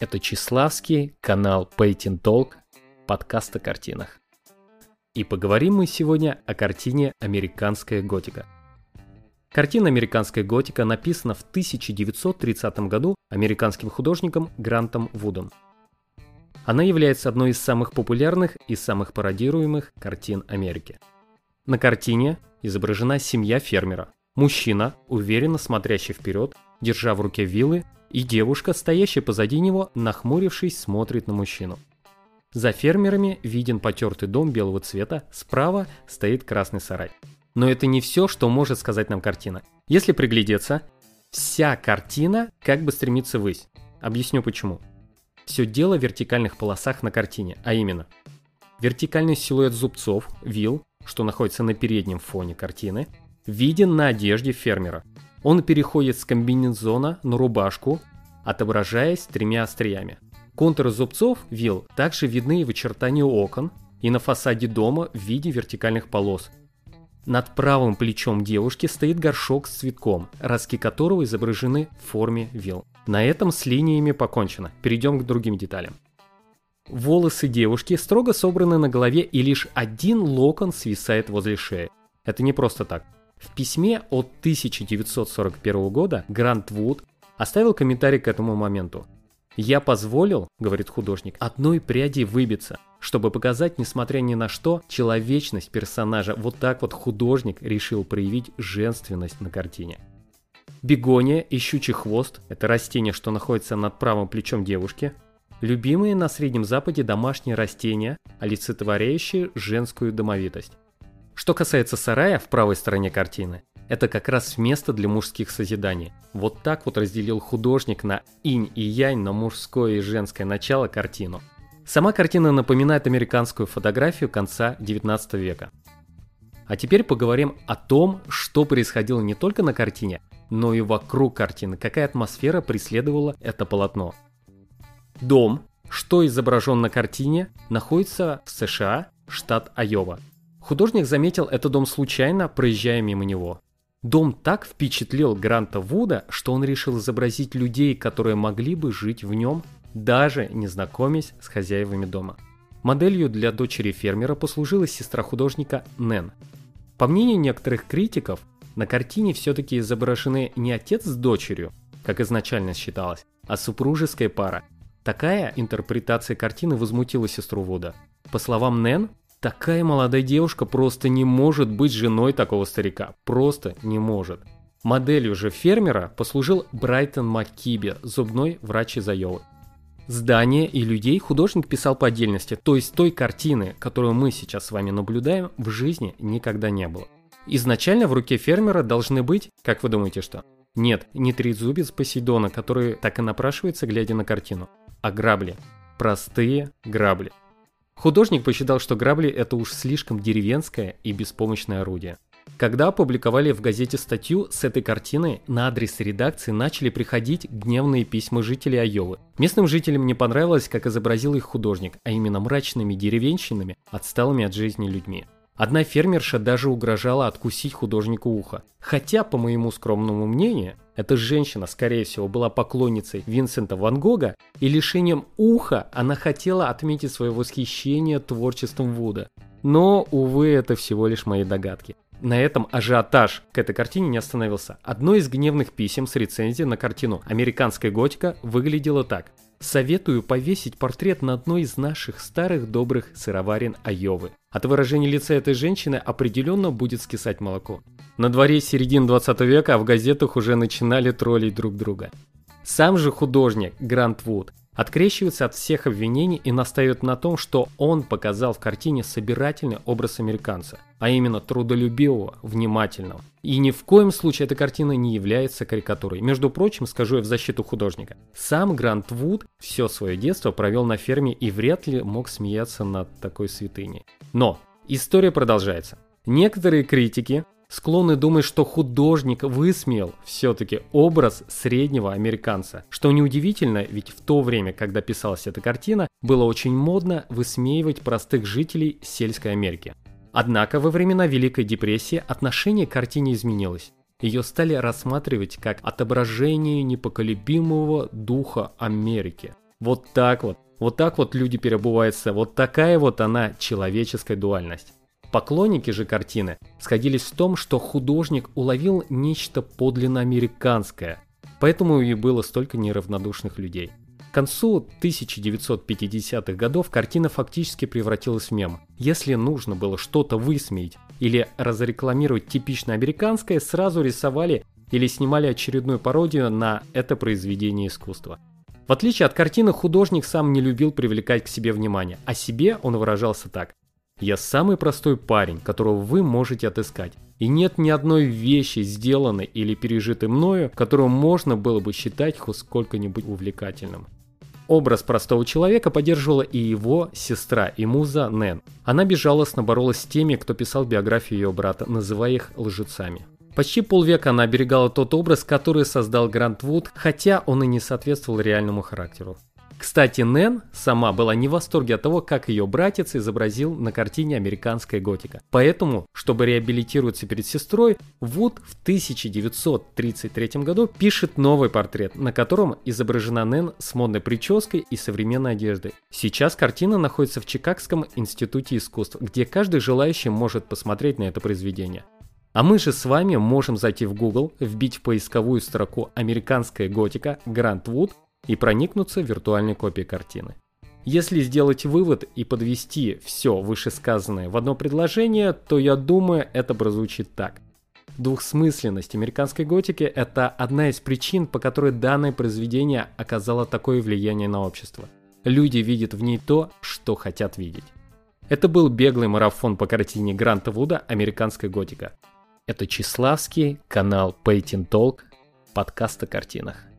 Это Числавский, канал Painting Talk, подкаст о картинах. И поговорим мы сегодня о картине «Американская готика». Картина «Американская готика» написана в 1930 году американским художником Грантом Вудом. Она является одной из самых популярных и самых пародируемых картин Америки. На картине изображена семья фермера. Мужчина, уверенно смотрящий вперед, держа в руке вилы и девушка, стоящая позади него, нахмурившись, смотрит на мужчину. За фермерами виден потертый дом белого цвета, справа стоит красный сарай. Но это не все, что может сказать нам картина. Если приглядеться, вся картина как бы стремится ввысь. Объясню почему. Все дело в вертикальных полосах на картине, а именно вертикальный силуэт зубцов, вил, что находится на переднем фоне картины, виден на одежде фермера. Он переходит с комбинезона на рубашку, отображаясь тремя остриями. Контуры зубцов вил также видны в очертании окон и на фасаде дома в виде вертикальных полос. Над правым плечом девушки стоит горшок с цветком, ростки которого изображены в форме вил. На этом с линиями покончено. Перейдем к другим деталям. Волосы девушки строго собраны на голове и лишь один локон свисает возле шеи. Это не просто так. В письме от 1941 года Грант Вуд оставил комментарий к этому моменту. «Я позволил, — говорит художник, — одной пряди выбиться, чтобы показать, несмотря ни на что, человечность персонажа. Вот так вот художник решил проявить женственность на картине». Бегония и щучий хвост – это растение, что находится над правым плечом девушки. Любимые на Среднем Западе домашние растения, олицетворяющие женскую домовитость. Что касается сарая в правой стороне картины, это как раз место для мужских созиданий. Вот так вот разделил художник на инь и янь, на мужское и женское начало картину. Сама картина напоминает американскую фотографию конца 19 века. А теперь поговорим о том, что происходило не только на картине, но и вокруг картины, какая атмосфера преследовала это полотно. Дом, что изображен на картине, находится в США, штат Айова – Художник заметил этот дом случайно, проезжая мимо него. Дом так впечатлил Гранта Вуда, что он решил изобразить людей, которые могли бы жить в нем, даже не знакомясь с хозяевами дома. Моделью для дочери фермера послужила сестра художника Нэн. По мнению некоторых критиков, на картине все-таки изображены не отец с дочерью, как изначально считалось, а супружеская пара. Такая интерпретация картины возмутила сестру Вуда. По словам Нэн, Такая молодая девушка просто не может быть женой такого старика. Просто не может. Моделью же фермера послужил Брайтон Маккиби, зубной врач из Айовы. Здания и людей художник писал по отдельности, то есть той картины, которую мы сейчас с вами наблюдаем, в жизни никогда не было. Изначально в руке фермера должны быть, как вы думаете, что? Нет, не трезубец Посейдона, который так и напрашивается, глядя на картину, а грабли. Простые грабли. Художник посчитал, что грабли это уж слишком деревенское и беспомощное орудие. Когда опубликовали в газете статью с этой картиной, на адрес редакции начали приходить гневные письма жителей Айовы. Местным жителям не понравилось, как изобразил их художник, а именно мрачными деревенщинами, отсталыми от жизни людьми. Одна фермерша даже угрожала откусить художнику ухо. Хотя, по моему скромному мнению, эта женщина, скорее всего, была поклонницей Винсента Ван Гога, и лишением уха она хотела отметить свое восхищение творчеством Вуда. Но, увы, это всего лишь мои догадки. На этом ажиотаж к этой картине не остановился. Одно из гневных писем с рецензией на картину «Американская готика» выглядело так. Советую повесить портрет на одной из наших старых добрых сыроварен Айовы. От выражения лица этой женщины определенно будет скисать молоко. На дворе середины 20 века, а в газетах уже начинали троллить друг друга. Сам же художник Грант Вуд открещивается от всех обвинений и настаивает на том, что он показал в картине собирательный образ американца, а именно трудолюбивого, внимательного. И ни в коем случае эта картина не является карикатурой. Между прочим, скажу я в защиту художника. Сам Грант Вуд все свое детство провел на ферме и вряд ли мог смеяться над такой святыней. Но история продолжается. Некоторые критики склонны думать, что художник высмеял все-таки образ среднего американца. Что неудивительно, ведь в то время, когда писалась эта картина, было очень модно высмеивать простых жителей сельской Америки. Однако во времена Великой депрессии отношение к картине изменилось. Ее стали рассматривать как отображение непоколебимого духа Америки. Вот так вот. Вот так вот люди переобуваются. Вот такая вот она человеческая дуальность. Поклонники же картины сходились в том, что художник уловил нечто подлинно американское, поэтому и было столько неравнодушных людей. К концу 1950-х годов картина фактически превратилась в мем. Если нужно было что-то высмеять или разрекламировать типично американское, сразу рисовали или снимали очередную пародию на это произведение искусства. В отличие от картины, художник сам не любил привлекать к себе внимание. О себе он выражался так. Я самый простой парень, которого вы можете отыскать. И нет ни одной вещи, сделанной или пережитой мною, которую можно было бы считать хоть сколько-нибудь увлекательным. Образ простого человека поддерживала и его сестра и муза Нэн. Она безжалостно боролась с теми, кто писал биографию ее брата, называя их лжецами. Почти полвека она оберегала тот образ, который создал Грант Вуд, хотя он и не соответствовал реальному характеру. Кстати, Нэн сама была не в восторге от того, как ее братец изобразил на картине «Американская готика». Поэтому, чтобы реабилитироваться перед сестрой, Вуд в 1933 году пишет новый портрет, на котором изображена Нэн с модной прической и современной одеждой. Сейчас картина находится в Чикагском институте искусств, где каждый желающий может посмотреть на это произведение. А мы же с вами можем зайти в Google, вбить в поисковую строку «Американская готика» Грант Вуд и проникнуться виртуальной копией картины. Если сделать вывод и подвести все вышесказанное в одно предложение, то я думаю, это прозвучит так. Двухсмысленность американской готики – это одна из причин, по которой данное произведение оказало такое влияние на общество. Люди видят в ней то, что хотят видеть. Это был беглый марафон по картине Гранта Вуда «Американская готика». Это Числавский, канал Painting Talk, подкаст о картинах.